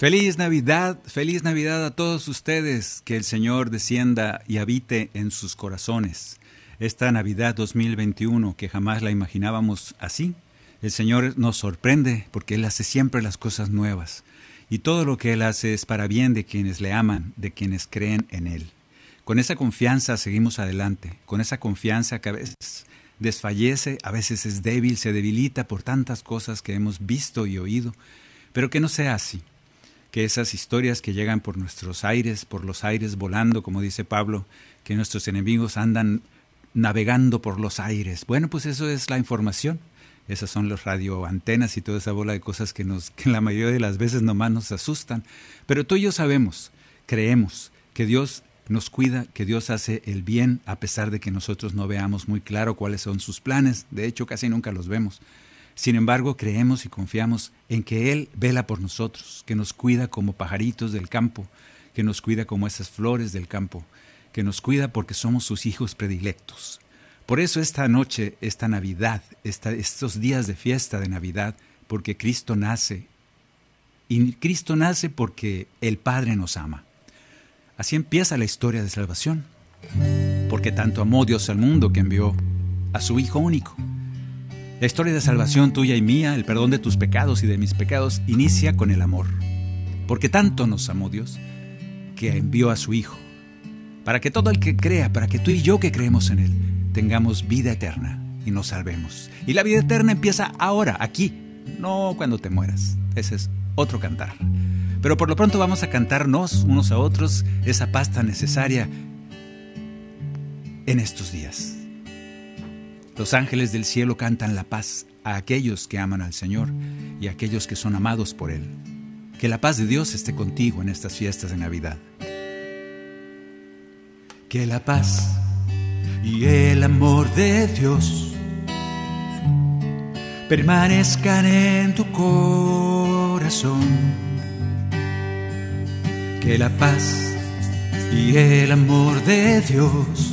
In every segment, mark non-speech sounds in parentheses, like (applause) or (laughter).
Feliz Navidad, feliz Navidad a todos ustedes, que el Señor descienda y habite en sus corazones. Esta Navidad 2021, que jamás la imaginábamos así, el Señor nos sorprende porque Él hace siempre las cosas nuevas. Y todo lo que Él hace es para bien de quienes le aman, de quienes creen en Él. Con esa confianza seguimos adelante, con esa confianza que a veces desfallece, a veces es débil, se debilita por tantas cosas que hemos visto y oído, pero que no sea así que esas historias que llegan por nuestros aires, por los aires volando, como dice Pablo, que nuestros enemigos andan navegando por los aires. Bueno, pues eso es la información. Esas son las radioantenas y toda esa bola de cosas que, nos, que la mayoría de las veces nomás nos asustan. Pero tú y yo sabemos, creemos que Dios nos cuida, que Dios hace el bien a pesar de que nosotros no veamos muy claro cuáles son sus planes. De hecho, casi nunca los vemos. Sin embargo, creemos y confiamos en que Él vela por nosotros, que nos cuida como pajaritos del campo, que nos cuida como esas flores del campo, que nos cuida porque somos sus hijos predilectos. Por eso esta noche, esta Navidad, estos días de fiesta de Navidad, porque Cristo nace, y Cristo nace porque el Padre nos ama. Así empieza la historia de salvación, porque tanto amó Dios al mundo que envió a su Hijo único. La historia de salvación tuya y mía, el perdón de tus pecados y de mis pecados, inicia con el amor. Porque tanto nos amó Dios que envió a su Hijo. Para que todo el que crea, para que tú y yo que creemos en Él, tengamos vida eterna y nos salvemos. Y la vida eterna empieza ahora, aquí, no cuando te mueras. Ese es otro cantar. Pero por lo pronto vamos a cantarnos unos a otros esa paz tan necesaria en estos días. Los ángeles del cielo cantan la paz a aquellos que aman al Señor y a aquellos que son amados por Él. Que la paz de Dios esté contigo en estas fiestas de Navidad. Que la paz y el amor de Dios permanezcan en tu corazón. Que la paz y el amor de Dios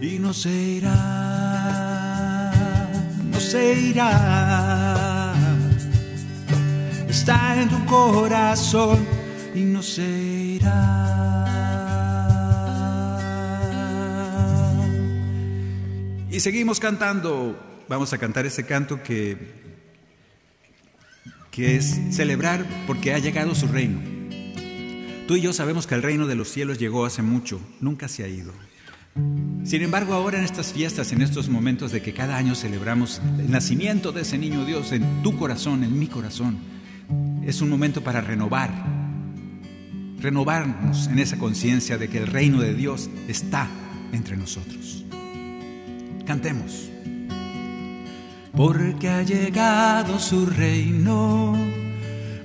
y no se irá. No se irá. Está en tu corazón y no se irá. Y seguimos cantando. Vamos a cantar ese canto que, que es celebrar porque ha llegado su reino. Tú y yo sabemos que el reino de los cielos llegó hace mucho, nunca se ha ido. Sin embargo, ahora en estas fiestas, en estos momentos de que cada año celebramos el nacimiento de ese niño Dios en tu corazón, en mi corazón, es un momento para renovar, renovarnos en esa conciencia de que el reino de Dios está entre nosotros. Cantemos. Porque ha llegado su reino,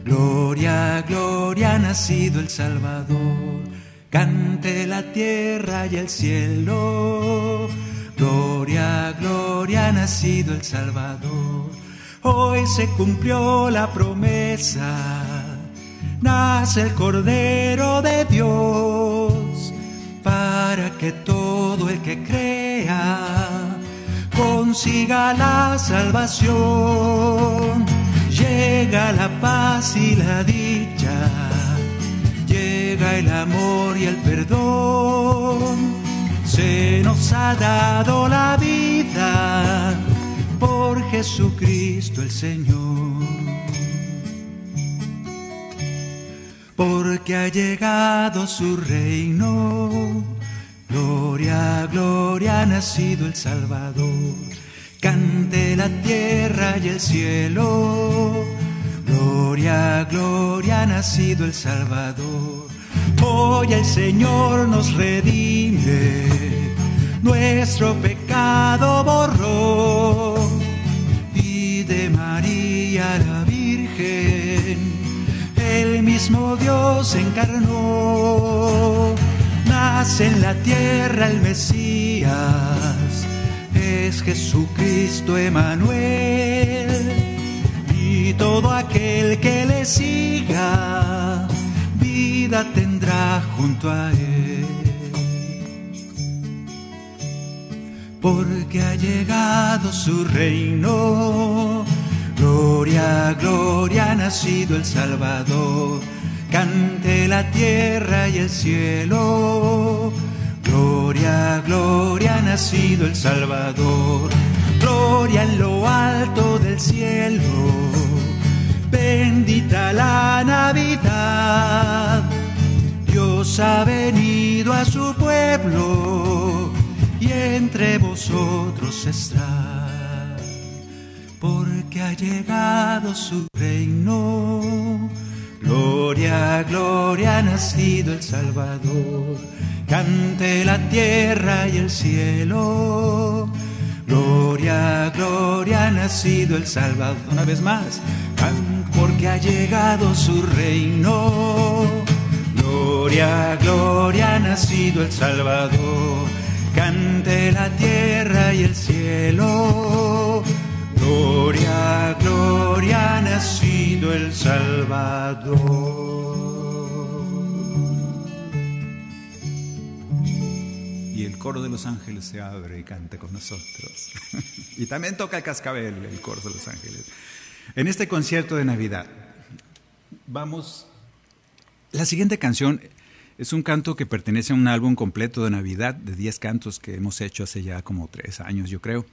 gloria, gloria ha nacido el Salvador. Cante la tierra y el cielo. Gloria, gloria ha nacido el Salvador. Hoy se cumplió la promesa. Nace el Cordero de Dios para que todo el que crea consiga la salvación. Llega la paz y la dicha, el amor y el perdón. Se nos ha dado la vida por Jesucristo el Señor. Porque ha llegado su reino Gloria, gloria, ha nacido el Salvador. Cante la tierra y el cielo. Gloria, gloria, ha nacido el Salvador. Hoy el Señor nos redime, nuestro pecado borró. Y de María la Virgen, el mismo Dios encarnó. En la tierra el Mesías, es Jesucristo Emanuel, y todo aquel que le siga, vida tendrá junto a él. Porque ha llegado su reino, gloria, gloria, ha nacido el Salvador cante la tierra y el cielo. Gloria, gloria, ha nacido el Salvador. Gloria en lo alto del cielo. Bendita la Navidad. Dios ha venido a su pueblo y entre vosotros está. Porque ha llegado su reino Gloria, gloria, ha nacido el Salvador. Cante la tierra y el cielo. Gloria, gloria, ha nacido el Salvador. Una vez más, porque ha llegado su reino. Gloria, gloria, ha nacido el Salvador. Cante la tierra y el cielo. Gloria, gloria, ha nacido el Salvador. Coro de los ángeles se abre y canta con nosotros. (laughs) y también toca el cascabel, el coro de los ángeles. En este concierto de Navidad, vamos. La siguiente canción es un canto que pertenece a un álbum completo de Navidad de 10 cantos que hemos hecho hace ya como tres años, yo creo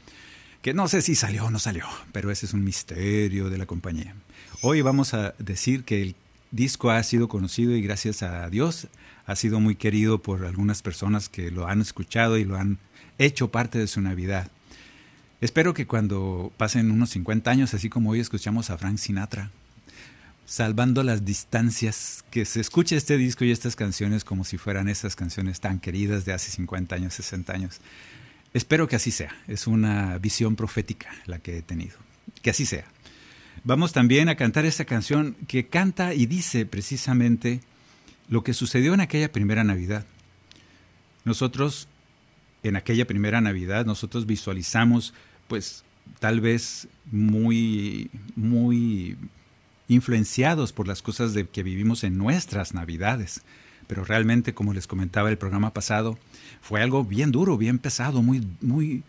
que no sé si salió o no salió, pero ese es un misterio de la compañía. Hoy vamos a decir que el disco ha sido conocido y gracias a Dios ha sido muy querido por algunas personas que lo han escuchado y lo han hecho parte de su Navidad. Espero que cuando pasen unos 50 años, así como hoy escuchamos a Frank Sinatra, salvando las distancias, que se escuche este disco y estas canciones como si fueran esas canciones tan queridas de hace 50 años, 60 años. Espero que así sea. Es una visión profética la que he tenido. Que así sea. Vamos también a cantar esta canción que canta y dice precisamente lo que sucedió en aquella primera Navidad. Nosotros, en aquella primera Navidad, nosotros visualizamos, pues, tal vez muy, muy influenciados por las cosas de que vivimos en nuestras Navidades. Pero realmente, como les comentaba el programa pasado, fue algo bien duro, bien pesado, muy, muy,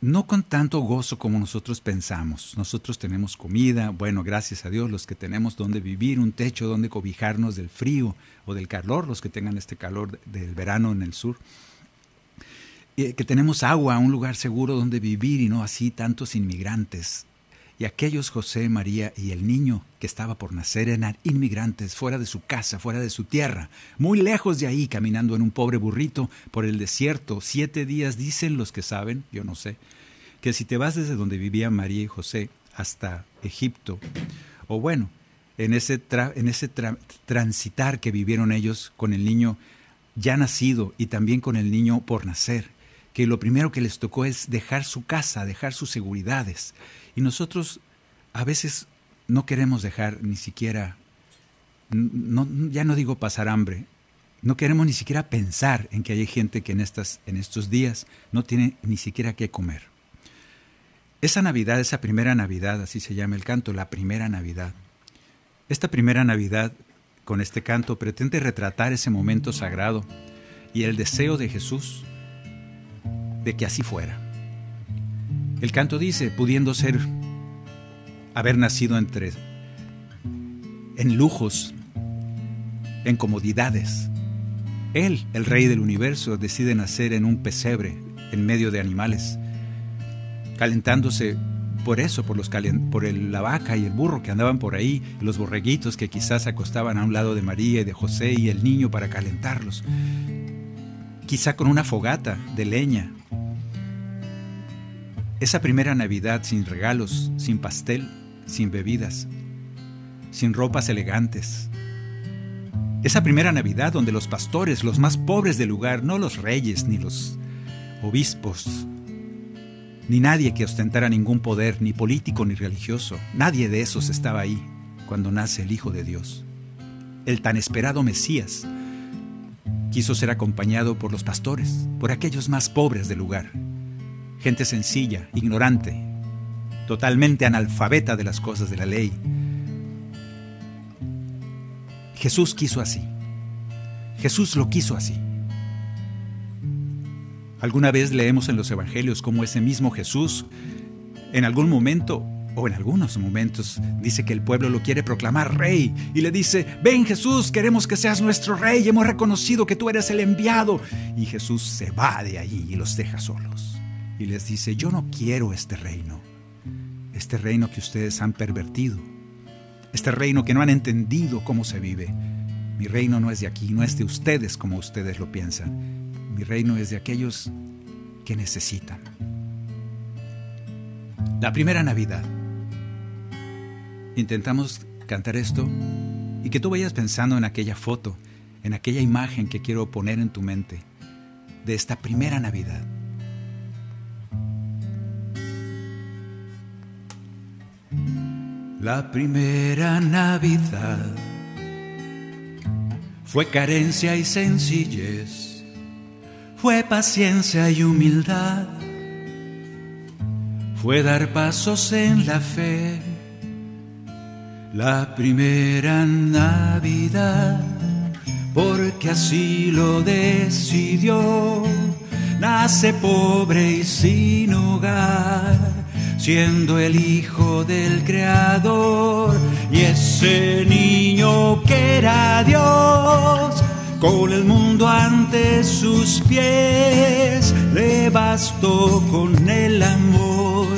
no con tanto gozo como nosotros pensamos. Nosotros tenemos comida, bueno, gracias a Dios, los que tenemos donde vivir, un techo donde cobijarnos del frío o del calor, los que tengan este calor del verano en el sur. que tenemos agua, un lugar seguro donde vivir y no así tantos inmigrantes y aquellos José, María y el niño que estaba por nacer eran inmigrantes fuera de su casa, fuera de su tierra, muy lejos de ahí, caminando en un pobre burrito por el desierto. Siete días dicen los que saben, yo no sé, que si te vas desde donde vivían María y José hasta Egipto, o bueno, en ese, en ese transitar que vivieron ellos con el niño ya nacido y también con el niño por nacer, que lo primero que les tocó es dejar su casa, dejar sus seguridades y nosotros a veces no queremos dejar ni siquiera no, ya no digo pasar hambre, no queremos ni siquiera pensar en que hay gente que en, estas, en estos días no tiene ni siquiera qué comer. Esa Navidad, esa primera Navidad, así se llama el canto, la primera Navidad. Esta primera Navidad, con este canto, pretende retratar ese momento sagrado y el deseo de Jesús de que así fuera. El canto dice, pudiendo ser, haber nacido entre, en lujos, en comodidades. Él, el rey del universo, decide nacer en un pesebre, en medio de animales, calentándose por eso, por, los por la vaca y el burro que andaban por ahí, los borreguitos que quizás acostaban a un lado de María y de José y el niño para calentarlos. Quizá con una fogata de leña esa primera Navidad sin regalos, sin pastel, sin bebidas, sin ropas elegantes. Esa primera Navidad donde los pastores, los más pobres del lugar, no los reyes ni los obispos, ni nadie que ostentara ningún poder, ni político ni religioso, nadie de esos estaba ahí cuando nace el Hijo de Dios. El tan esperado Mesías quiso ser acompañado por los pastores, por aquellos más pobres del lugar, gente sencilla, ignorante, totalmente analfabeta de las cosas de la ley. Jesús quiso así. Jesús lo quiso así. Alguna vez leemos en los evangelios cómo ese mismo Jesús, en algún momento o en algunos momentos, dice que el pueblo lo quiere proclamar rey y le dice, ven Jesús, queremos que seas nuestro rey, hemos reconocido que tú eres el enviado. Y Jesús se va de allí y los deja solos y les dice, yo no quiero este reino, este reino que ustedes han pervertido, este reino que no han entendido cómo se vive. Mi reino no es de aquí, no es de ustedes como ustedes lo piensan. Mi reino es de aquellos que necesitan. La primera Navidad. Intentamos cantar esto y que tú vayas pensando en aquella foto, en aquella imagen que quiero poner en tu mente de esta primera Navidad. La primera Navidad fue carencia y sencillez, fue paciencia y humildad, fue dar pasos en la fe. La primera Navidad, porque así lo decidió, nace pobre y sin hogar siendo el hijo del creador y ese niño que era Dios con el mundo ante sus pies le bastó con el amor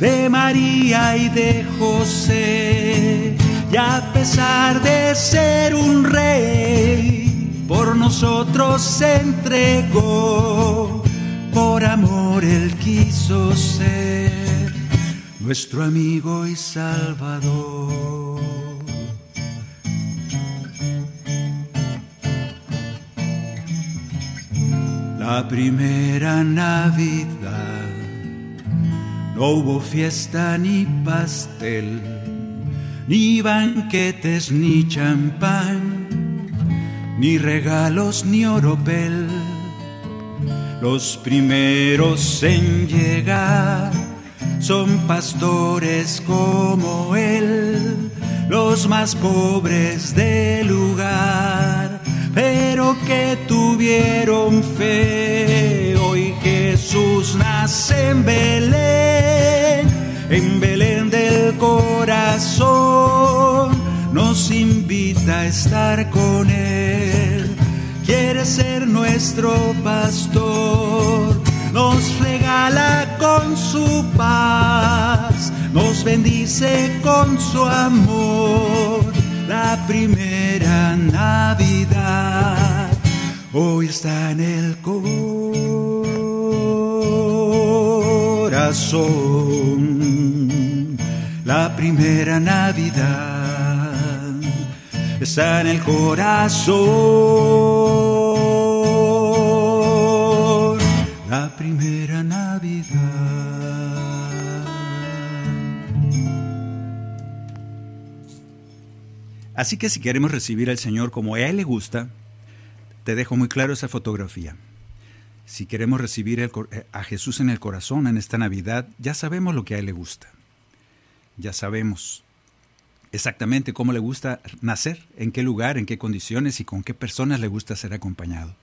de María y de José. Y a pesar de ser un rey por nosotros se entregó por amor él quiso ser nuestro amigo y salvador. La primera Navidad no hubo fiesta ni pastel, ni banquetes ni champán, ni regalos ni oropel. Los primeros en llegar son pastores como él, los más pobres del lugar, pero que tuvieron fe. Hoy Jesús nace en Belén, en Belén del corazón, nos invita a estar con él. Ser nuestro pastor nos regala con su paz, nos bendice con su amor. La primera Navidad hoy está en el corazón. La primera Navidad está en el corazón. Así que si queremos recibir al Señor como a Él le gusta, te dejo muy claro esa fotografía. Si queremos recibir eh, a Jesús en el corazón en esta Navidad, ya sabemos lo que a Él le gusta. Ya sabemos exactamente cómo le gusta nacer, en qué lugar, en qué condiciones y con qué personas le gusta ser acompañado.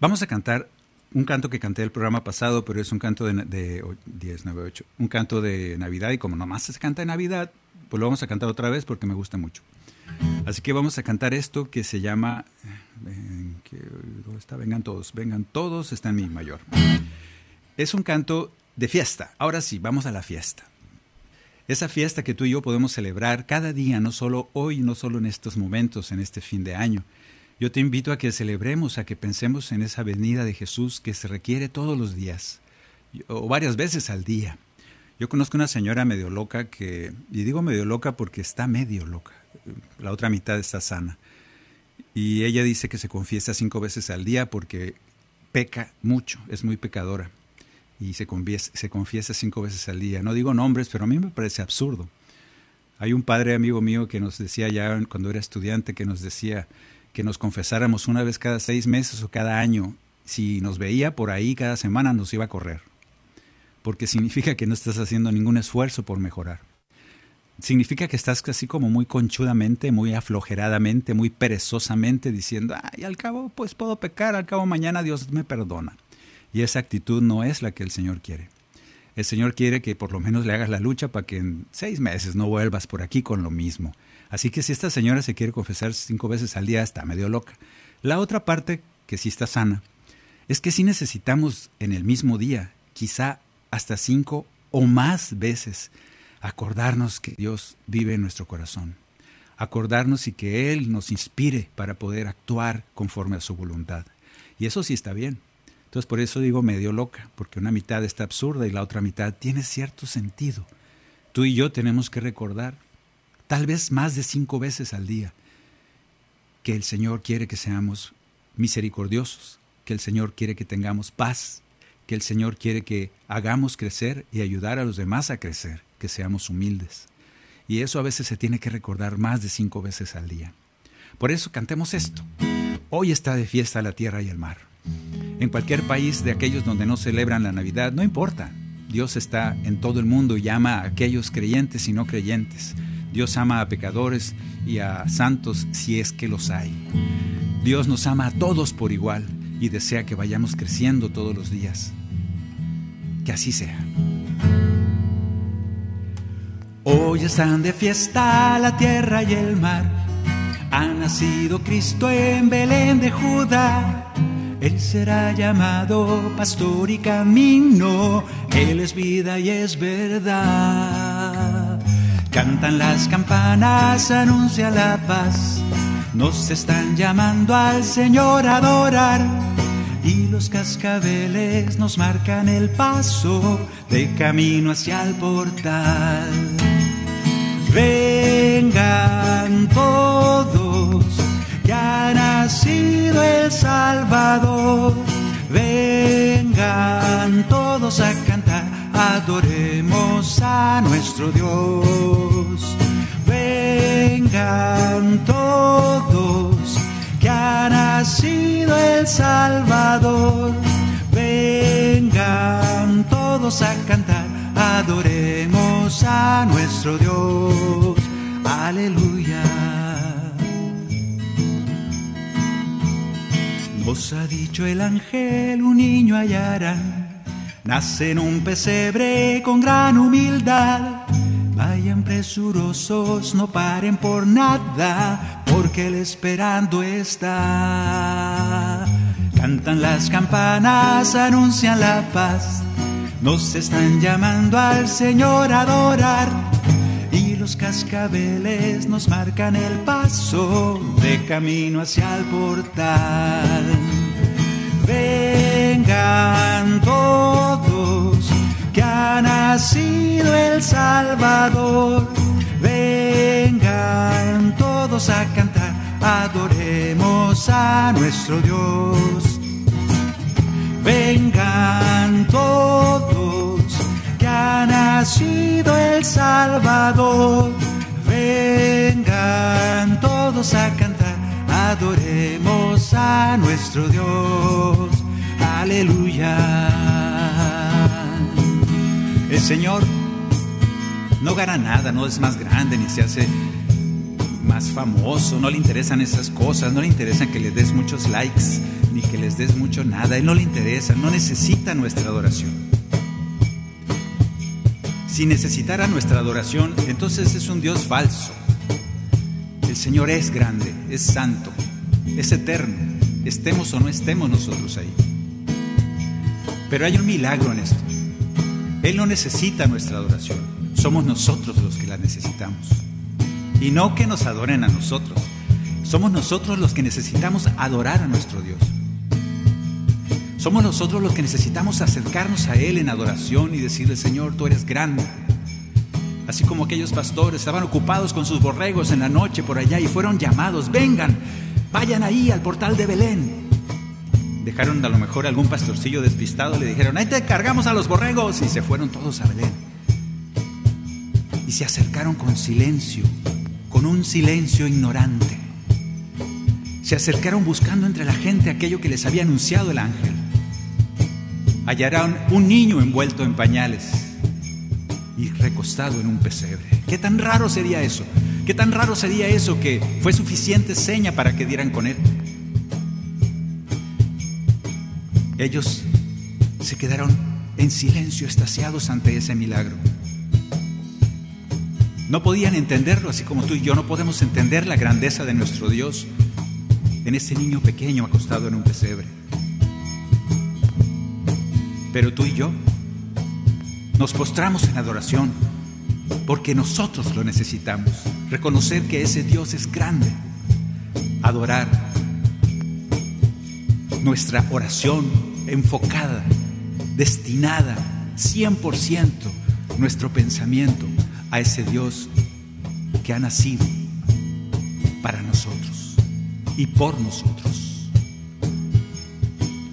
Vamos a cantar un canto que canté el programa pasado, pero es un canto de, de 10, 9, 8, un canto de Navidad y como nomás se canta de Navidad, pues lo vamos a cantar otra vez porque me gusta mucho. Así que vamos a cantar esto que se llama, ¿dónde está? Vengan todos, vengan todos, está en mi mayor. Es un canto de fiesta. Ahora sí, vamos a la fiesta. Esa fiesta que tú y yo podemos celebrar cada día, no solo hoy, no solo en estos momentos, en este fin de año, yo te invito a que celebremos, a que pensemos en esa venida de Jesús que se requiere todos los días, o varias veces al día. Yo conozco una señora medio loca que, y digo medio loca porque está medio loca, la otra mitad está sana. Y ella dice que se confiesa cinco veces al día porque peca mucho, es muy pecadora. Y se confiesa, se confiesa cinco veces al día. No digo nombres, pero a mí me parece absurdo. Hay un padre amigo mío que nos decía ya cuando era estudiante, que nos decía, que nos confesáramos una vez cada seis meses o cada año. Si nos veía por ahí cada semana nos iba a correr, porque significa que no estás haciendo ningún esfuerzo por mejorar. Significa que estás casi como muy conchudamente, muy aflojeradamente, muy perezosamente diciendo, ay, al cabo pues puedo pecar, al cabo mañana Dios me perdona. Y esa actitud no es la que el Señor quiere. El Señor quiere que por lo menos le hagas la lucha para que en seis meses no vuelvas por aquí con lo mismo. Así que si esta señora se quiere confesar cinco veces al día, está medio loca. La otra parte, que sí está sana, es que sí necesitamos en el mismo día, quizá hasta cinco o más veces, acordarnos que Dios vive en nuestro corazón. Acordarnos y que Él nos inspire para poder actuar conforme a su voluntad. Y eso sí está bien. Entonces por eso digo medio loca, porque una mitad está absurda y la otra mitad tiene cierto sentido. Tú y yo tenemos que recordar tal vez más de cinco veces al día, que el Señor quiere que seamos misericordiosos, que el Señor quiere que tengamos paz, que el Señor quiere que hagamos crecer y ayudar a los demás a crecer, que seamos humildes. Y eso a veces se tiene que recordar más de cinco veces al día. Por eso cantemos esto. Hoy está de fiesta la tierra y el mar. En cualquier país de aquellos donde no celebran la Navidad, no importa. Dios está en todo el mundo y llama a aquellos creyentes y no creyentes. Dios ama a pecadores y a santos si es que los hay. Dios nos ama a todos por igual y desea que vayamos creciendo todos los días. Que así sea. Hoy están de fiesta la tierra y el mar. Ha nacido Cristo en Belén de Judá. Él será llamado pastor y camino. Él es vida y es verdad. Cantan las campanas, anuncia la paz. Nos están llamando al Señor a adorar. Y los cascabeles nos marcan el paso de camino hacia el portal. Vengan todos, que ha nacido el Salvador. Vengan todos a cantar adoremos a nuestro Dios. Vengan todos, ha nacido el Salvador. Vengan todos a cantar, adoremos a nuestro Dios. Aleluya. Nos ha dicho el ángel, un niño hallarán Nace en un pesebre con gran humildad. Vayan presurosos, no paren por nada, porque él esperando está. Cantan las campanas, anuncian la paz. Nos están llamando al Señor a adorar. Y los cascabeles nos marcan el paso de camino hacia el portal. Vengan todos, ha nacido el Salvador. Vengan todos a cantar, adoremos a nuestro Dios. Vengan todos, que ha nacido el Salvador. Vengan todos a cantar, adoremos a nuestro Dios. Aleluya. El Señor no gana nada, no es más grande ni se hace más famoso, no le interesan esas cosas, no le interesa que le des muchos likes ni que les des mucho nada, él no le interesa, no necesita nuestra adoración. Si necesitara nuestra adoración, entonces es un Dios falso. El Señor es grande, es santo, es eterno, estemos o no estemos nosotros ahí. Pero hay un milagro en esto. Él no necesita nuestra adoración, somos nosotros los que la necesitamos. Y no que nos adoren a nosotros, somos nosotros los que necesitamos adorar a nuestro Dios. Somos nosotros los que necesitamos acercarnos a Él en adoración y decirle, Señor, tú eres grande. Así como aquellos pastores estaban ocupados con sus borregos en la noche por allá y fueron llamados, vengan, vayan ahí al portal de Belén. Dejaron a lo mejor algún pastorcillo despistado, le dijeron, ahí te cargamos a los borregos y se fueron todos a Belén. Y se acercaron con silencio, con un silencio ignorante. Se acercaron buscando entre la gente aquello que les había anunciado el ángel. Hallaron un niño envuelto en pañales y recostado en un pesebre. ¿Qué tan raro sería eso? ¿Qué tan raro sería eso que fue suficiente seña para que dieran con él? Ellos se quedaron en silencio, estasiados ante ese milagro. No podían entenderlo, así como tú y yo no podemos entender la grandeza de nuestro Dios en ese niño pequeño acostado en un pesebre. Pero tú y yo nos postramos en adoración porque nosotros lo necesitamos. Reconocer que ese Dios es grande. Adorar. Nuestra oración enfocada, destinada 100% nuestro pensamiento a ese Dios que ha nacido para nosotros y por nosotros.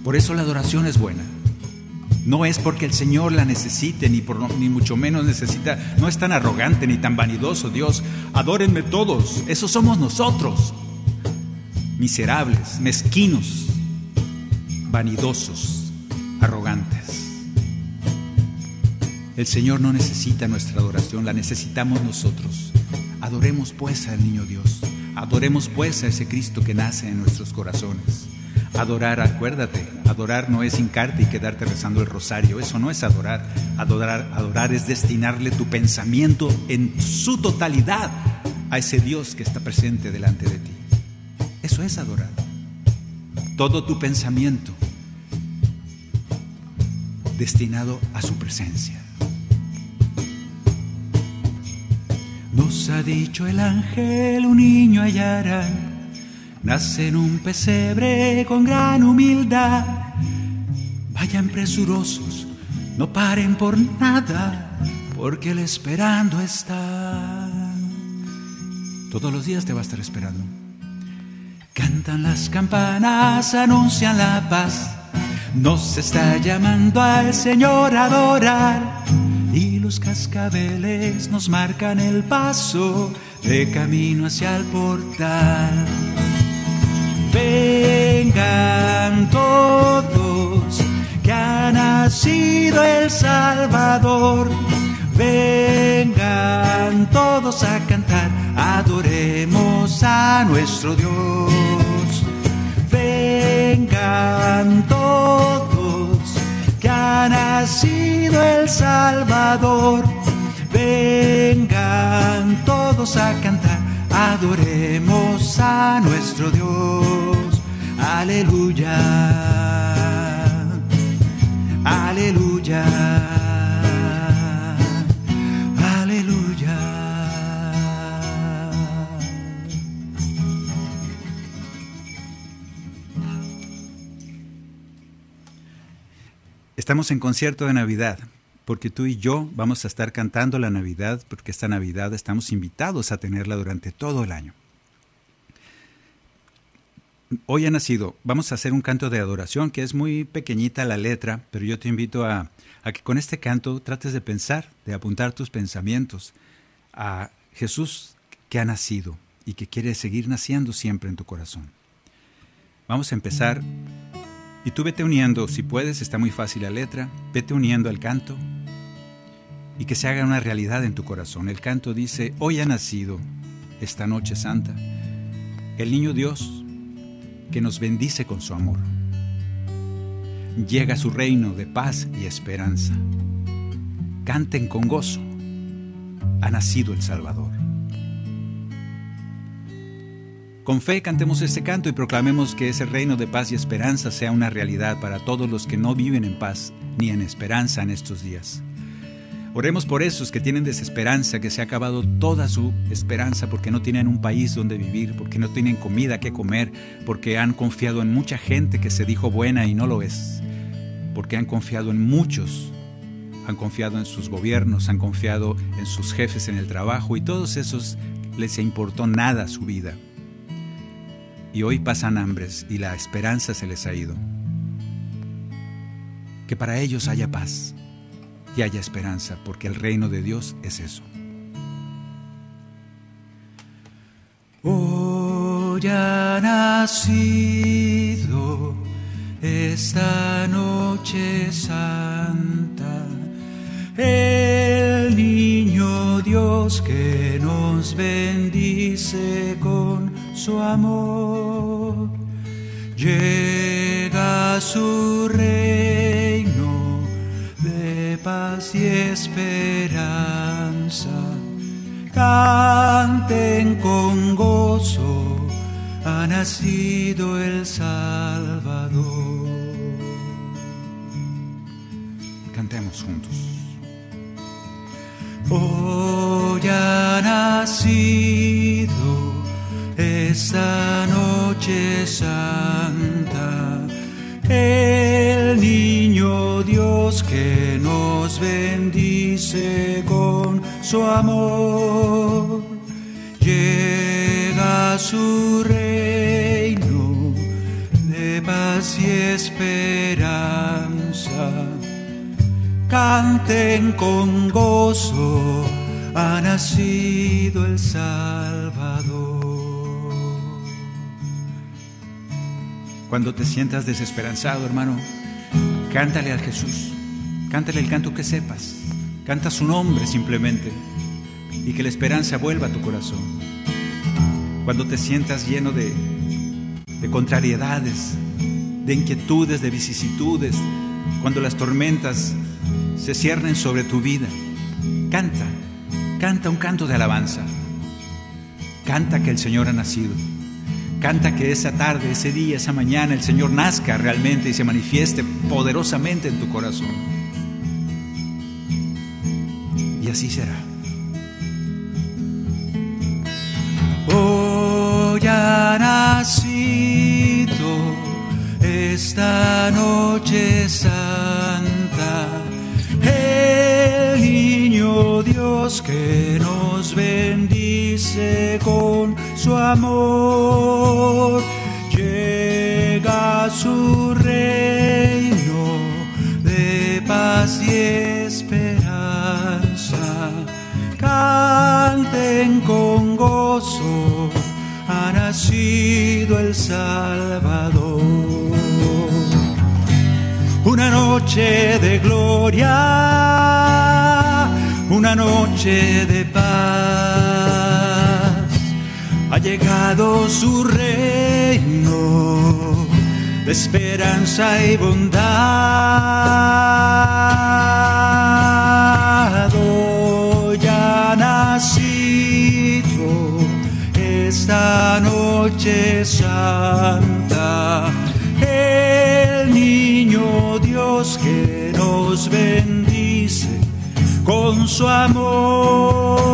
Por eso la adoración es buena. No es porque el Señor la necesite, ni, por, ni mucho menos necesita, no es tan arrogante ni tan vanidoso. Dios, adórenme todos, esos somos nosotros, miserables, mezquinos, vanidosos, arrogantes. El Señor no necesita nuestra adoración, la necesitamos nosotros. Adoremos pues al niño Dios, adoremos pues a ese Cristo que nace en nuestros corazones. Adorar, acuérdate, adorar no es hincarte y quedarte rezando el rosario, eso no es adorar. Adorar, adorar es destinarle tu pensamiento en su totalidad a ese Dios que está presente delante de ti. Eso es adorar. Todo tu pensamiento destinado a su presencia. Nos ha dicho el ángel, un niño hallará nace en un pesebre con gran humildad. Vayan presurosos, no paren por nada, porque él esperando está. Todos los días te va a estar esperando. Cantan las campanas, anuncian la paz. Nos está llamando al Señor a adorar. Y los cascabeles nos marcan el paso de camino hacia el portal. Vengan todos, que ha nacido el Salvador. Vengan todos a cantar, adoremos a nuestro Dios. Vengan todos, que ha nacido el Salvador. Vengan todos a cantar adoremos a nuestro Dios. Aleluya, aleluya. Estamos en concierto de Navidad porque tú y yo vamos a estar cantando la Navidad, porque esta Navidad estamos invitados a tenerla durante todo el año. Hoy ha nacido, vamos a hacer un canto de adoración, que es muy pequeñita la letra, pero yo te invito a, a que con este canto trates de pensar, de apuntar tus pensamientos a Jesús que ha nacido y que quiere seguir naciendo siempre en tu corazón. Vamos a empezar y tú vete uniendo, si puedes, está muy fácil la letra, vete uniendo al canto y que se haga una realidad en tu corazón. El canto dice, hoy ha nacido esta noche santa el niño Dios que nos bendice con su amor. Llega su reino de paz y esperanza. Canten con gozo, ha nacido el Salvador. Con fe cantemos este canto y proclamemos que ese reino de paz y esperanza sea una realidad para todos los que no viven en paz ni en esperanza en estos días. Oremos por esos que tienen desesperanza, que se ha acabado toda su esperanza porque no tienen un país donde vivir, porque no tienen comida que comer, porque han confiado en mucha gente que se dijo buena y no lo es, porque han confiado en muchos, han confiado en sus gobiernos, han confiado en sus jefes en el trabajo y todos esos les importó nada su vida. Y hoy pasan hambres y la esperanza se les ha ido. Que para ellos haya paz y haya esperanza, porque el reino de Dios es eso. Hoy ha nacido esta noche santa el niño Dios que nos bendice con su amor. Llega su reino paz y esperanza. Canten con gozo, ha nacido el Salvador. Cantemos juntos. Hoy ha nacido esta noche santa el niño Dios que nos bendice con su amor. Llega a su reino de paz y esperanza. Canten con gozo, ha nacido el Salvador. Cuando te sientas desesperanzado, hermano, cántale al Jesús. Cántale el canto que sepas. Canta su nombre simplemente y que la esperanza vuelva a tu corazón. Cuando te sientas lleno de, de contrariedades, de inquietudes, de vicisitudes, cuando las tormentas se ciernen sobre tu vida, canta, canta un canto de alabanza. Canta que el Señor ha nacido. Canta que esa tarde, ese día, esa mañana el Señor nazca realmente y se manifieste poderosamente en tu corazón. Y así será. Hoy ha nacido esta noche santa el niño Dios que nos bendice con su amor llega su reino de paz y esperanza. Canten con gozo, ha nacido el Salvador. Una noche de gloria, una noche de llegado su reino de esperanza y bondad. Ha nacido esta noche santa el niño Dios que nos bendice con su amor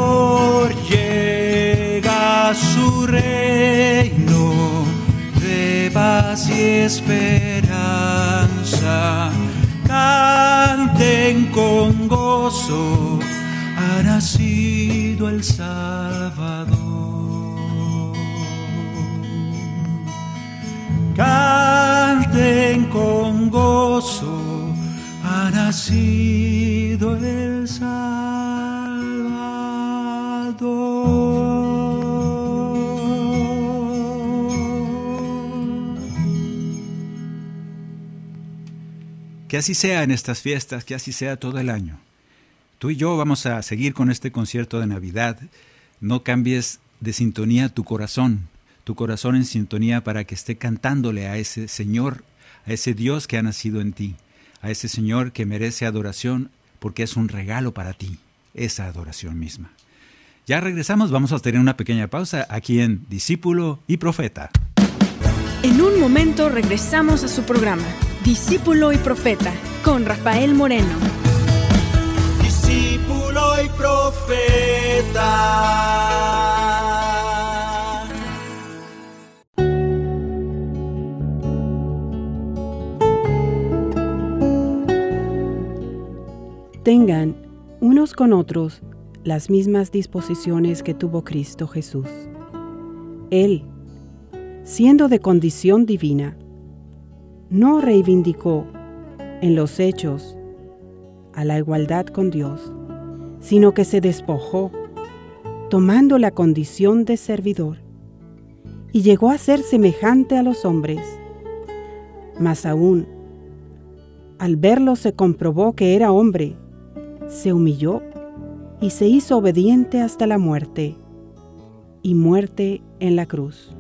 esperanza. Canten con gozo, ha nacido el Salvador. Canten con gozo, ha nacido Que así sea en estas fiestas, que así sea todo el año. Tú y yo vamos a seguir con este concierto de Navidad. No cambies de sintonía tu corazón, tu corazón en sintonía para que esté cantándole a ese Señor, a ese Dios que ha nacido en ti, a ese Señor que merece adoración porque es un regalo para ti, esa adoración misma. Ya regresamos, vamos a tener una pequeña pausa aquí en Discípulo y Profeta. En un momento regresamos a su programa, Discípulo y Profeta, con Rafael Moreno. Discípulo y Profeta. Tengan unos con otros las mismas disposiciones que tuvo Cristo Jesús. Él, siendo de condición divina, no reivindicó en los hechos a la igualdad con Dios, sino que se despojó, tomando la condición de servidor, y llegó a ser semejante a los hombres. Mas aún, al verlo se comprobó que era hombre, se humilló y se hizo obediente hasta la muerte, y muerte en la cruz.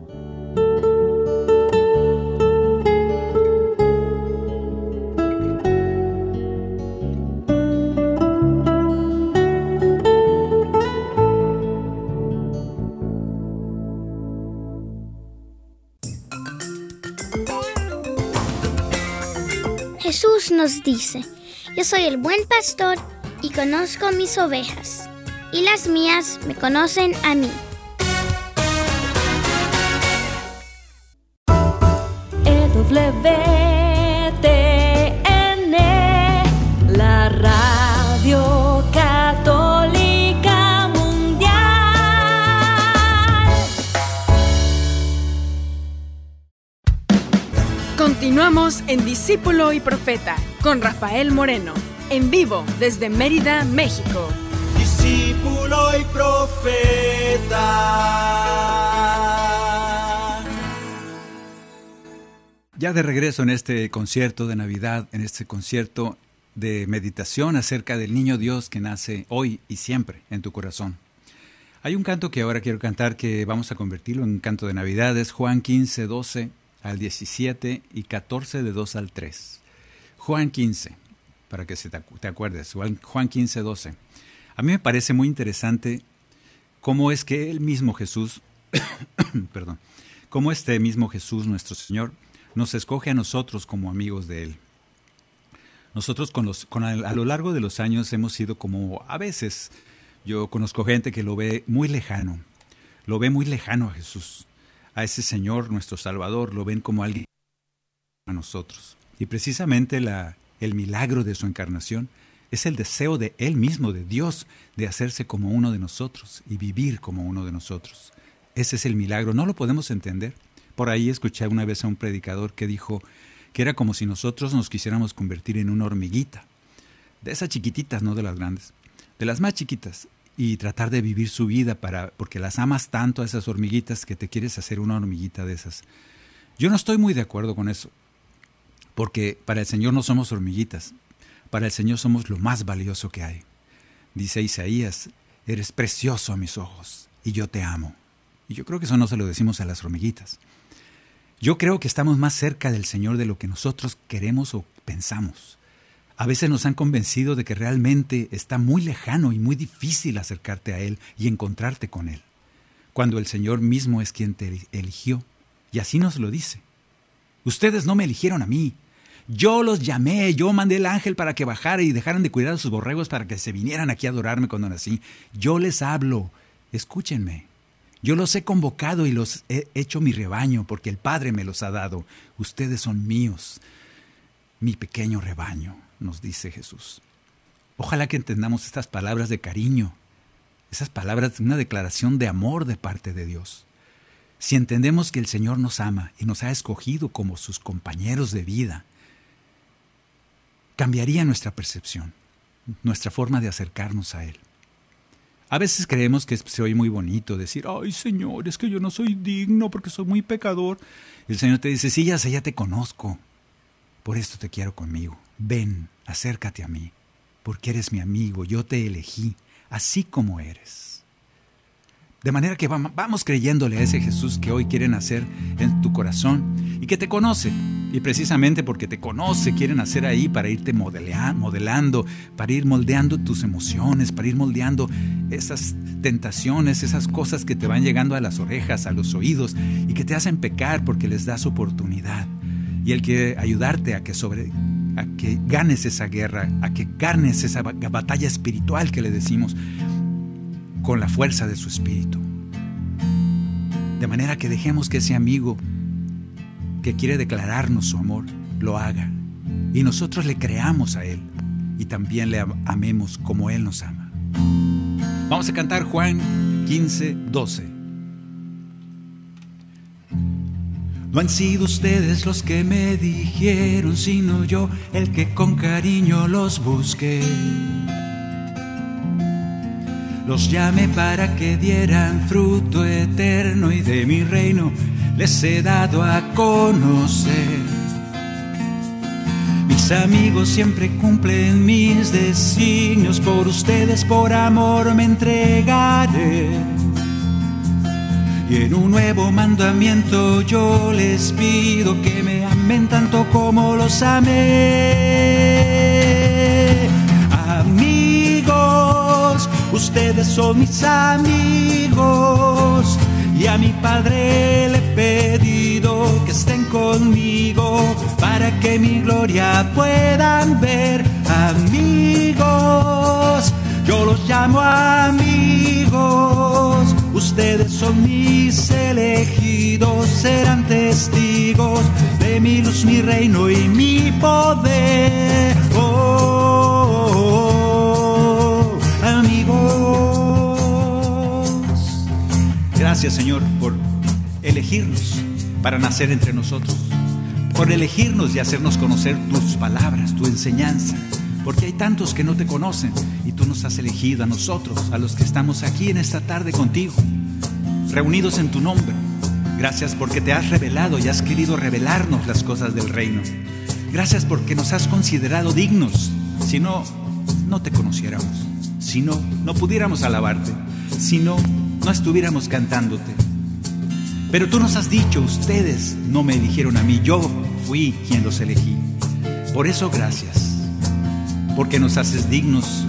Nos dice, yo soy el buen pastor y conozco mis ovejas, y las mías me conocen a mí. EWTN, la radio católica mundial. Continuamos en Discípulo y Profeta con Rafael Moreno, en vivo desde Mérida, México. Discípulo y Profeta. Ya de regreso en este concierto de Navidad, en este concierto de meditación acerca del niño Dios que nace hoy y siempre en tu corazón. Hay un canto que ahora quiero cantar que vamos a convertirlo en un canto de Navidad, es Juan 15, 12 al 17 y 14 de 2 al 3. Juan 15, para que se te, acu- te acuerdes, Juan Juan 15, 12. A mí me parece muy interesante cómo es que el mismo Jesús, (coughs) perdón, cómo este mismo Jesús, nuestro Señor, nos escoge a nosotros como amigos de Él. Nosotros con los, con a lo largo de los años hemos sido como, a veces, yo conozco gente que lo ve muy lejano, lo ve muy lejano a Jesús, a ese Señor, nuestro Salvador, lo ven como alguien a nosotros. Y precisamente el milagro de su encarnación es el deseo de Él mismo, de Dios, de hacerse como uno de nosotros y vivir como uno de nosotros. Ese es el milagro, no lo podemos entender. Por ahí escuché una vez a un predicador que dijo que era como si nosotros nos quisiéramos convertir en una hormiguita, de esas chiquititas, no de las grandes, de las más chiquitas, y tratar de vivir su vida para, porque las amas tanto a esas hormiguitas que te quieres hacer una hormiguita de esas. Yo no estoy muy de acuerdo con eso, porque para el Señor no somos hormiguitas, para el Señor somos lo más valioso que hay. Dice Isaías, eres precioso a mis ojos y yo te amo. Y yo creo que eso no se lo decimos a las hormiguitas. Yo creo que estamos más cerca del Señor de lo que nosotros queremos o pensamos. A veces nos han convencido de que realmente está muy lejano y muy difícil acercarte a Él y encontrarte con Él, cuando el Señor mismo es quien te eligió. Y así nos lo dice. Ustedes no me eligieron a mí. Yo los llamé, yo mandé el ángel para que bajara y dejaran de cuidar a sus borregos para que se vinieran aquí a adorarme cuando nací. Yo les hablo. Escúchenme. Yo los he convocado y los he hecho mi rebaño porque el Padre me los ha dado. Ustedes son míos, mi pequeño rebaño, nos dice Jesús. Ojalá que entendamos estas palabras de cariño, esas palabras de una declaración de amor de parte de Dios. Si entendemos que el Señor nos ama y nos ha escogido como sus compañeros de vida, cambiaría nuestra percepción, nuestra forma de acercarnos a Él. A veces creemos que se oye muy bonito decir, ay Señor, es que yo no soy digno porque soy muy pecador. El Señor te dice, sí, ya sé, ya te conozco. Por esto te quiero conmigo. Ven, acércate a mí, porque eres mi amigo, yo te elegí, así como eres. De manera que vamos creyéndole a ese Jesús que hoy quiere nacer en tu corazón y que te conoce. Y precisamente porque te conoce, quiere nacer ahí para irte modelando, para ir moldeando tus emociones, para ir moldeando esas tentaciones, esas cosas que te van llegando a las orejas, a los oídos y que te hacen pecar porque les das oportunidad. Y Él quiere ayudarte a que, sobre, a que ganes esa guerra, a que ganes esa batalla espiritual que le decimos con la fuerza de su espíritu. De manera que dejemos que ese amigo que quiere declararnos su amor lo haga y nosotros le creamos a Él y también le amemos como Él nos ama. Vamos a cantar Juan 15, 12. No han sido ustedes los que me dijeron, sino yo el que con cariño los busqué. Los llamé para que dieran fruto eterno y de mi reino les he dado a conocer. Mis amigos siempre cumplen mis designios, por ustedes por amor me entregaré. Y en un nuevo mandamiento yo les pido que me amen tanto como los amé. Ustedes son mis amigos. Y a mi Padre le he pedido que estén conmigo para que mi gloria puedan ver. Amigos, yo los llamo amigos Ustedes son mis elegidos, serán testigos de mi luz, mi reino y mi poder. Oh, amigos. Gracias Señor por elegirnos para nacer entre nosotros, por elegirnos y hacernos conocer tus palabras, tu enseñanza porque hay tantos que no te conocen y tú nos has elegido a nosotros, a los que estamos aquí en esta tarde contigo, reunidos en tu nombre. Gracias porque te has revelado y has querido revelarnos las cosas del reino. Gracias porque nos has considerado dignos, si no, no te conociéramos, si no, no pudiéramos alabarte, si no, no estuviéramos cantándote. Pero tú nos has dicho, ustedes no me eligieron a mí, yo fui quien los elegí. Por eso gracias porque nos haces dignos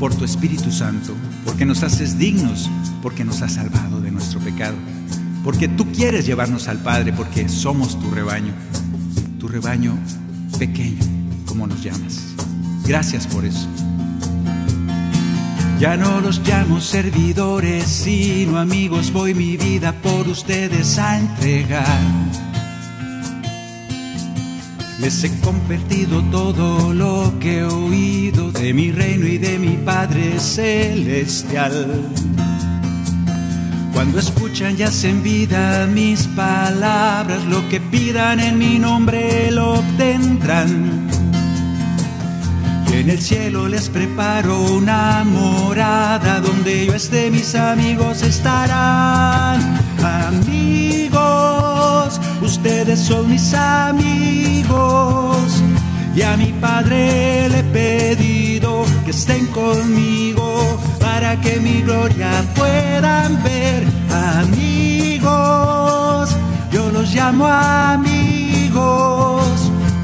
por tu Espíritu Santo, porque nos haces dignos, porque nos has salvado de nuestro pecado, porque tú quieres llevarnos al Padre, porque somos tu rebaño, tu rebaño pequeño, como nos llamas. Gracias por eso. Ya no los llamo servidores, sino amigos, voy mi vida por ustedes a entregar. Les he convertido todo lo que he oído de mi reino y de mi Padre Celestial. Cuando escuchan y hacen vida mis palabras, lo que pidan en mi nombre lo obtendrán. En el cielo les preparo una morada donde yo esté, mis amigos estarán. Amigos, ustedes son mis amigos. Y a mi Padre le he pedido que estén conmigo para que mi gloria puedan ver. Amigos, yo los llamo amigos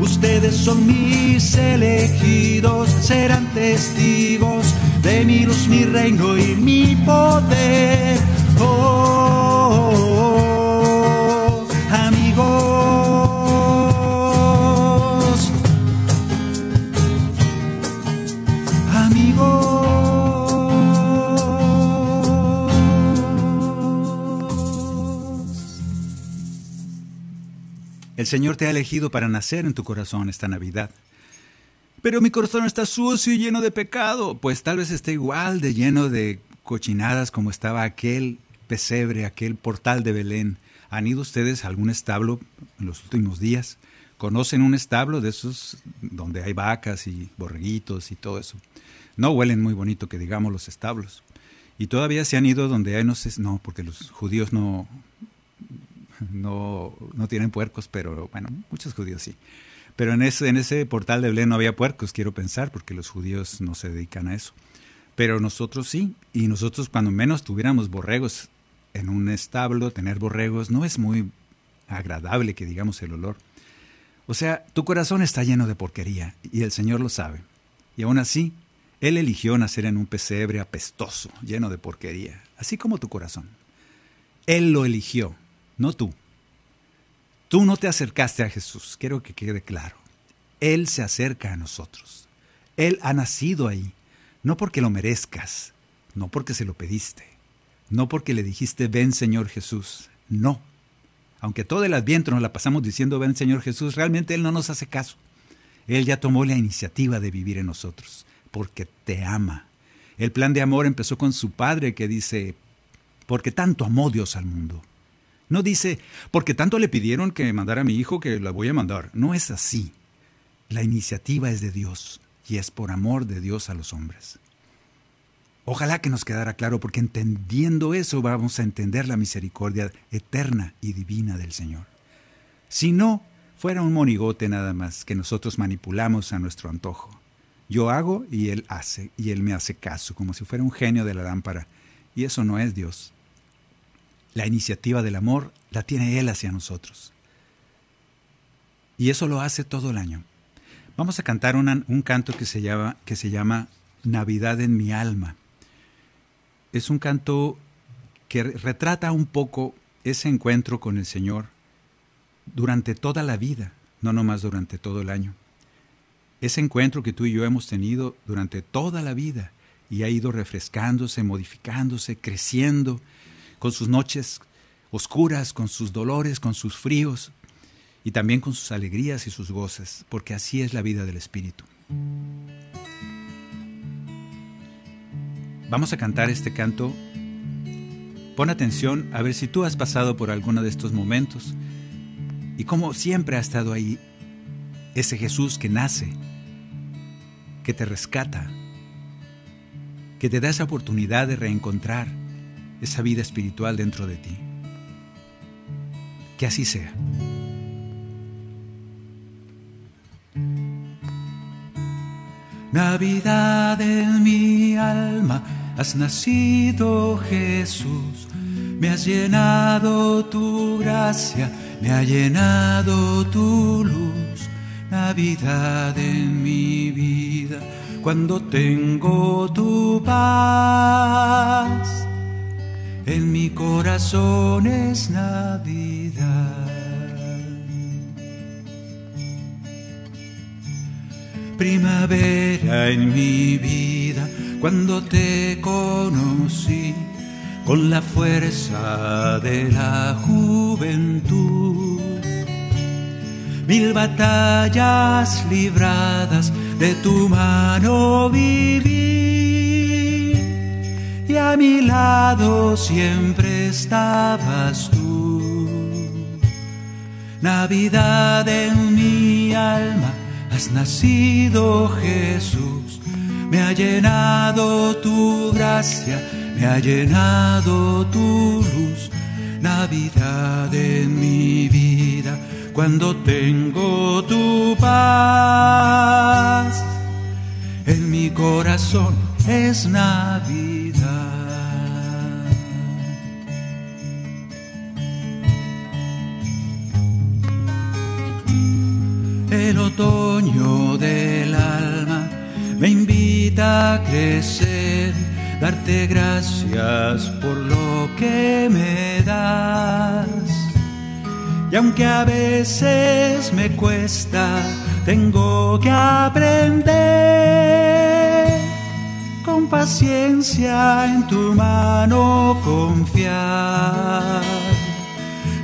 Ustedes son mis elegidos, serán testigos de mi luz, mi reino y mi poder. Oh, El Señor te ha elegido para nacer en tu corazón esta Navidad. Pero mi corazón está sucio y lleno de pecado. Pues tal vez esté igual de lleno de cochinadas como estaba aquel pesebre, aquel portal de Belén. ¿Han ido ustedes a algún establo en los últimos días? ¿Conocen un establo de esos donde hay vacas y borreguitos y todo eso? No huelen muy bonito que digamos los establos. Y todavía se han ido donde hay, no sé, no, porque los judíos no, (laughs) no, no tienen puercos, pero bueno, muchos judíos sí. Pero en ese, portal de Belén no había puercos, quiero pensar, porque los judíos no se dedican a eso. Pero nosotros sí, y nosotros cuando menos tuviéramos borregos en un establo, tener borregos no es muy agradable que digamos el olor. O sea, tu corazón está lleno de porquería y el Señor lo sabe. Y aún así, Él eligió nacer en un pesebre apestoso, lleno de porquería, así como tu corazón. Él lo eligió, no tú. Tú no te acercaste a Jesús, quiero que quede claro. Él se acerca a nosotros. Él ha nacido ahí, no porque lo merezcas, no porque se lo pediste, no porque le dijiste, ven Señor Jesús, no. Aunque todo el adviento nos la pasamos diciendo, ven Señor Jesús, realmente Él no nos hace caso. Él ya tomó la iniciativa de vivir en nosotros, porque te ama. El plan de amor empezó con su Padre que dice, porque tanto amó Dios al mundo. No dice, porque tanto le pidieron que mandara a mi hijo que la voy a mandar. No es así. La iniciativa es de Dios y es por amor de Dios a los hombres. Ojalá que nos quedara claro, porque entendiendo eso vamos a entender la misericordia eterna y divina del Señor. Si no, fuera un monigote nada más que nosotros manipulamos a nuestro antojo. Yo hago y Él hace, y Él me hace caso, como si fuera un genio de la lámpara. Y eso no es Dios. La iniciativa del amor la tiene Él hacia nosotros. Y eso lo hace todo el año. Vamos a cantar un canto que se, llama, que se llama Navidad en mi alma. Es un canto que retrata un poco ese encuentro con el Señor durante toda la vida, no nomás durante todo el año. Ese encuentro que tú y yo hemos tenido durante toda la vida y ha ido refrescándose, modificándose, creciendo, con sus noches oscuras, con sus dolores, con sus fríos y también con sus alegrías y sus goces, porque así es la vida del Espíritu. Vamos a cantar este canto. Pon atención a ver si tú has pasado por alguno de estos momentos y como siempre ha estado ahí ese Jesús que nace, que te rescata, que te da esa oportunidad de reencontrar esa vida espiritual dentro de ti. Que así sea. Navidad en mi alma, has nacido Jesús, me has llenado tu gracia, me ha llenado tu luz. Navidad en mi vida, cuando tengo tu paz en mi corazón es Navidad. Primavera en mi vida, cuando te conocí, con la fuerza de la juventud. Mil batallas libradas de tu mano viví y a mi lado siempre estabas tú. Navidad en mi alma, has nacido Jesús, me ha llenado tu gracia, me ha llenado tu luz. Navidad en mi vida, cuando tengo tu paz, en mi corazón es Navidad. El otoño del alma me invita a crecer, darte gracias por lo que me das. Y aunque a veces me cuesta, tengo que aprender con paciencia en tu mano confiar.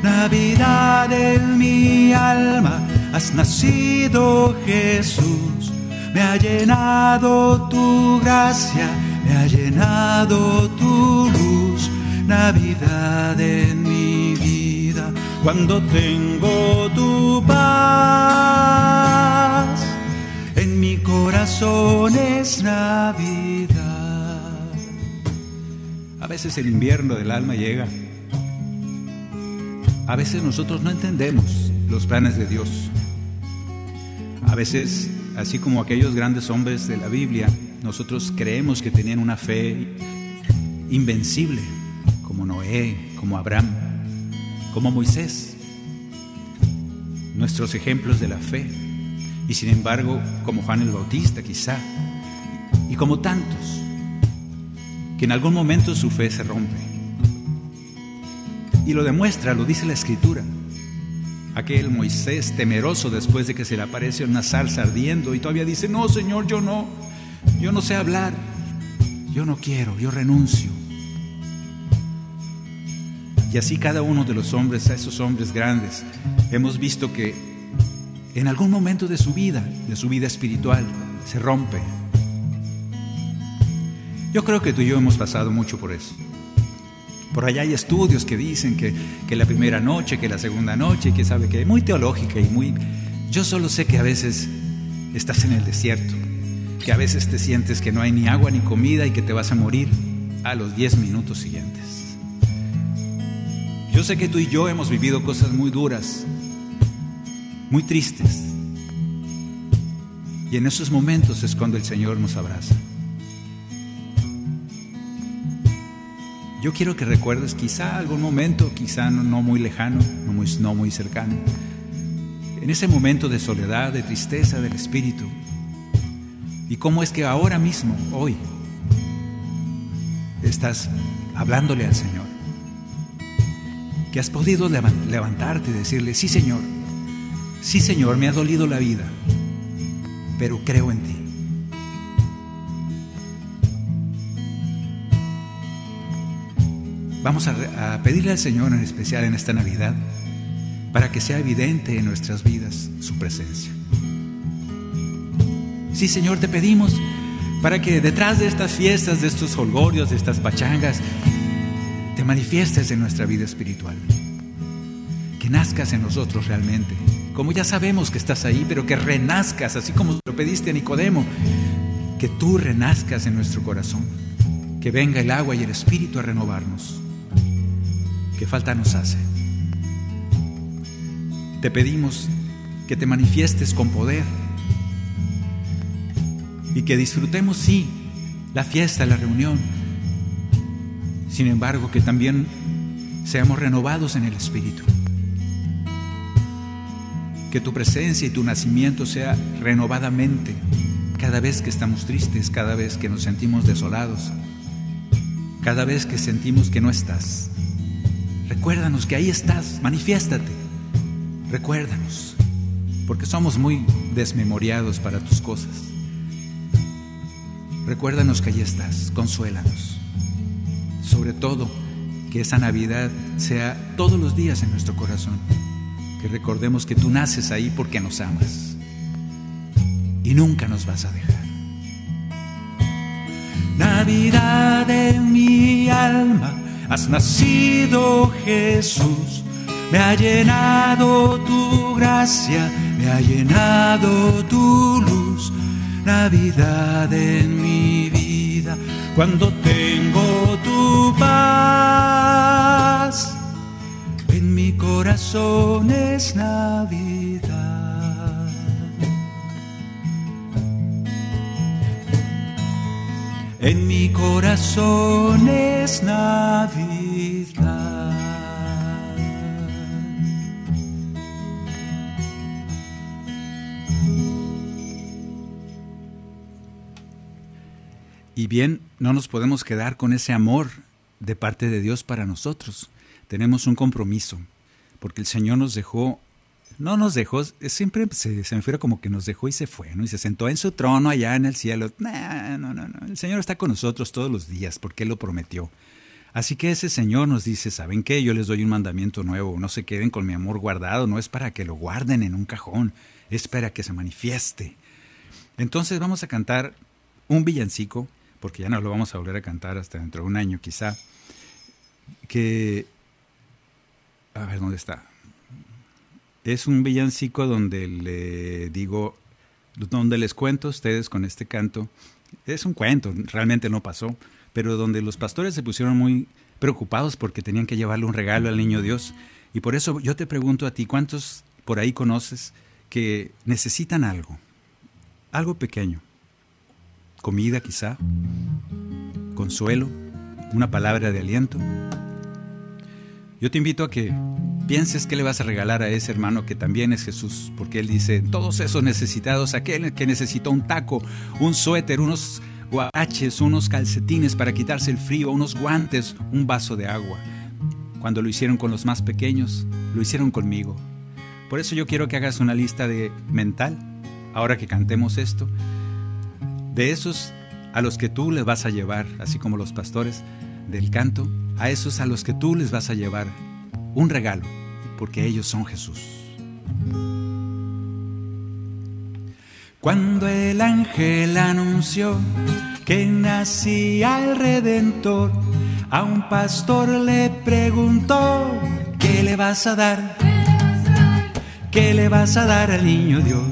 Navidad en mi alma has nacido Jesús, me ha llenado tu gracia, me ha llenado tu luz, Navidad en mi vida, cuando tengo tu paz, en mi corazón es Navidad. A veces el invierno del alma llega. A veces nosotros no entendemos los planes de Dios. A veces, así como aquellos grandes hombres de la Biblia, nosotros creemos que tenían una fe invencible, como Noé, como Abraham, como Moisés. Nuestros ejemplos de la fe. Y sin embargo, como Juan el Bautista quizá, y como tantos, que en algún momento su fe se rompe. Y lo demuestra, lo dice la escritura. Aquel Moisés temeroso después de que se le aparece una salsa ardiendo y todavía dice, no, Señor, yo no, yo no sé hablar, yo no quiero, yo renuncio. Y así cada uno de los hombres, a esos hombres grandes, hemos visto que en algún momento de su vida, de su vida espiritual, se rompe. Yo creo que tú y yo hemos pasado mucho por eso. Por allá hay estudios que dicen que, que la primera noche, que la segunda noche, que sabe que muy teológica y muy... Yo solo sé que a veces estás en el desierto, que a veces te sientes que no hay ni agua ni comida y que te vas a morir a los 10 minutos siguientes. Yo sé que tú y yo hemos vivido cosas muy duras, muy tristes. Y en esos momentos es cuando el Señor nos abraza. Yo quiero que recuerdes quizá algún momento, quizá no, muy lejano, no muy, no muy cercano, en ese momento de soledad, de tristeza del espíritu, y cómo es que ahora mismo, hoy, estás hablándole al Señor, que has podido levantarte y decirle, sí Señor, sí Señor, me ha dolido la vida, pero creo en ti. Vamos a, pedirle al Señor en especial en esta Navidad para que sea evidente en nuestras vidas su presencia. Sí, Señor, te pedimos para que detrás de estas fiestas, de estos holgorios, de estas pachangas, te manifiestes en nuestra vida espiritual. Que nazcas en nosotros realmente. Como ya sabemos que estás ahí, pero que renazcas, así como lo pediste a Nicodemo. Que tú renazcas en nuestro corazón. Que venga el agua y el espíritu a renovarnos que falta nos hace. Te pedimos que te manifiestes con poder y que disfrutemos, sí, la fiesta, la reunión. Sin embargo, que también seamos renovados en el Espíritu. Que tu presencia y tu nacimiento sea renovadamente cada vez que estamos tristes, cada vez que nos sentimos desolados, cada vez que sentimos que no estás. Recuérdanos que ahí estás, manifiéstate. Recuérdanos, porque somos muy desmemoriados para tus cosas. Recuérdanos que ahí estás, consuélanos. Sobre todo, que esa Navidad sea todos los días en nuestro corazón. Que recordemos que tú naces ahí porque nos amas. Y nunca nos vas a dejar. Navidad en mi alma has nacido Jesús. Me ha llenado tu gracia, me ha llenado tu luz. Navidad en mi vida, cuando tengo tu paz. En mi corazón es Navidad. En mi corazón es Navidad. Y bien, no nos podemos quedar con ese amor de parte de Dios para nosotros. Tenemos un compromiso, porque el Señor nos dejó no nos dejó, siempre se, me refiere como que nos dejó y se fue, ¿no? Y se sentó en su trono allá en el cielo. no, no, no. El Señor está con nosotros todos los días porque Él lo prometió. Así que ese Señor nos dice, ¿saben qué? Yo les doy un mandamiento nuevo. No se queden con mi amor guardado. No es para que lo guarden en un cajón. Es para que se manifieste. Entonces vamos a cantar un villancico, porque ya no lo vamos a volver a cantar hasta dentro de un año quizá. Que... A ver, ¿dónde está? Es un villancico donde le digo, donde les cuento a ustedes con este canto. Es un cuento, realmente no pasó, pero donde los pastores se pusieron muy preocupados porque tenían que llevarle un regalo al niño Dios. Y por eso yo te pregunto a ti, ¿cuántos por ahí conoces que necesitan algo, algo pequeño, comida quizá, consuelo, una palabra de aliento. Yo te invito a que pienses qué le vas a regalar a ese hermano que también es Jesús, porque Él dice, todos esos necesitados, aquel que necesitó un taco, un suéter, unos guaraches, unos calcetines para quitarse el frío, unos guantes, un vaso de agua. Cuando lo hicieron con los más pequeños, lo hicieron conmigo. Por eso yo quiero que hagas una lista de mental, ahora que cantemos esto, de esos a los que tú les vas a llevar, así como los pastores del canto, a esos a los que tú les vas a llevar un regalo, porque ellos son Jesús. Cuando el ángel anunció que nacía el Redentor, a un pastor le preguntó, ¿qué le vas a dar? ¿Qué le vas a dar al niño Dios?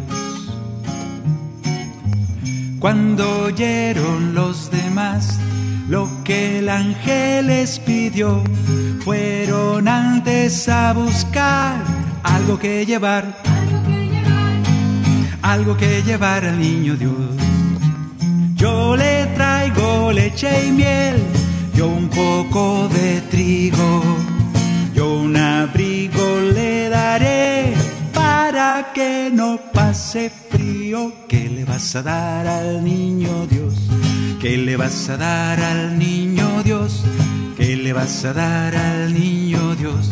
Cuando oyeron los demás lo que el ángel les pidió, fueron antes a buscar algo que llevar, algo que llevar al niño Dios. Yo le traigo leche y miel, yo un poco de trigo, yo un abrigo le daré para que no pase frío. ¿Qué le vas a dar al niño Dios? ¿Qué le vas a dar al niño Dios? ¿Qué le vas a dar al niño Dios?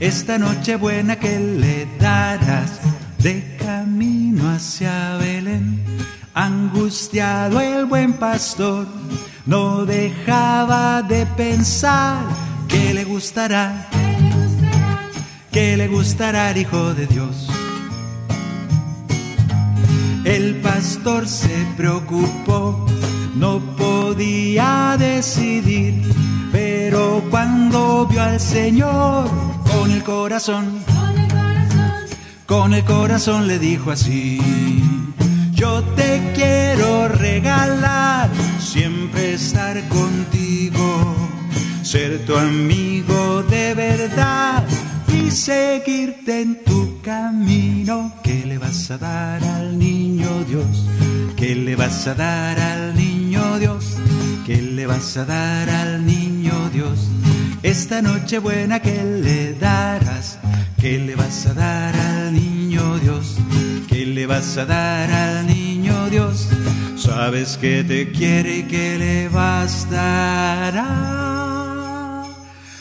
Esta noche buena que le darás de camino hacia Belén. Angustiado el buen pastor no dejaba de pensar que le gustará, que le gustará el Hijo de Dios. El pastor se preocupó, no podía decidir, pero cuando vio al Señor con el corazón, con el corazón le dijo así, yo te quiero regalar, siempre estar contigo, ser tu amigo de verdad y seguirte en tu camino. ¿Qué le vas a dar al niño Dios? ¿Qué le vas a dar al niño Dios? ¿Qué le vas a dar al niño Dios? Esta noche buena que le darás, ¿qué le vas a dar al niño Dios? ¿Qué le vas a dar al niño Dios? Sabes que te quiere y que le bastará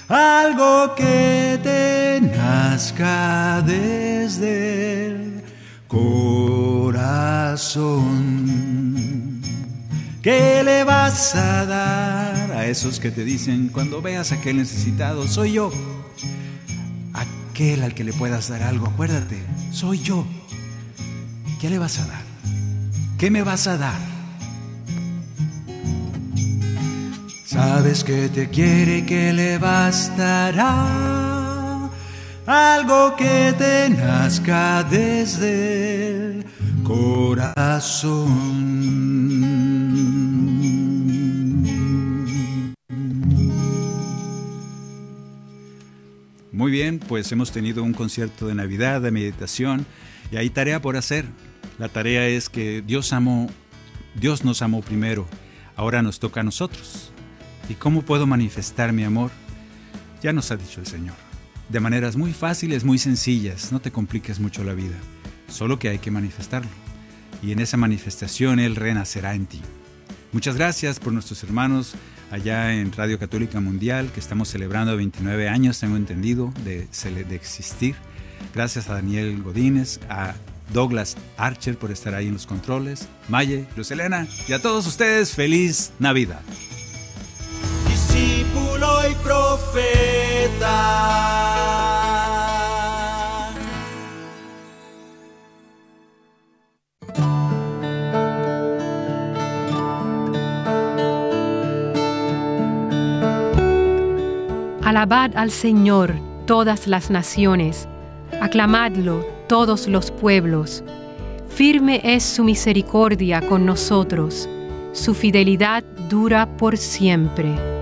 algo que te nazca desde el corazón. ¿Qué le vas a dar a esos que te dicen cuando veas aquel necesitado? Soy yo. Aquel al que le puedas dar algo, acuérdate, soy yo. ¿Qué le vas a dar? ¿Qué me vas a dar? Sabes que te quiere que le bastará algo que te nazca desde el corazón. Muy bien, pues hemos tenido un concierto de Navidad, de meditación, y hay tarea por hacer. La tarea es que Dios amó, Dios nos amó primero, ahora nos toca a nosotros. ¿Y cómo puedo manifestar mi amor? Ya nos ha dicho el Señor. De maneras muy fáciles, muy sencillas, no te compliques mucho la vida, solo que hay que manifestarlo. Y en esa manifestación Él renacerá en ti. Muchas gracias por nuestros hermanos allá en Radio Católica Mundial, que estamos celebrando 29 años, tengo entendido, de, de existir. Gracias a Daniel Godínez, a Douglas Archer por estar ahí en los controles, Maye, Luz Elena y a todos ustedes, feliz Navidad. Alabad al Señor todas las naciones, aclamadlo todos los pueblos. Firme es su misericordia con nosotros, su fidelidad dura por siempre.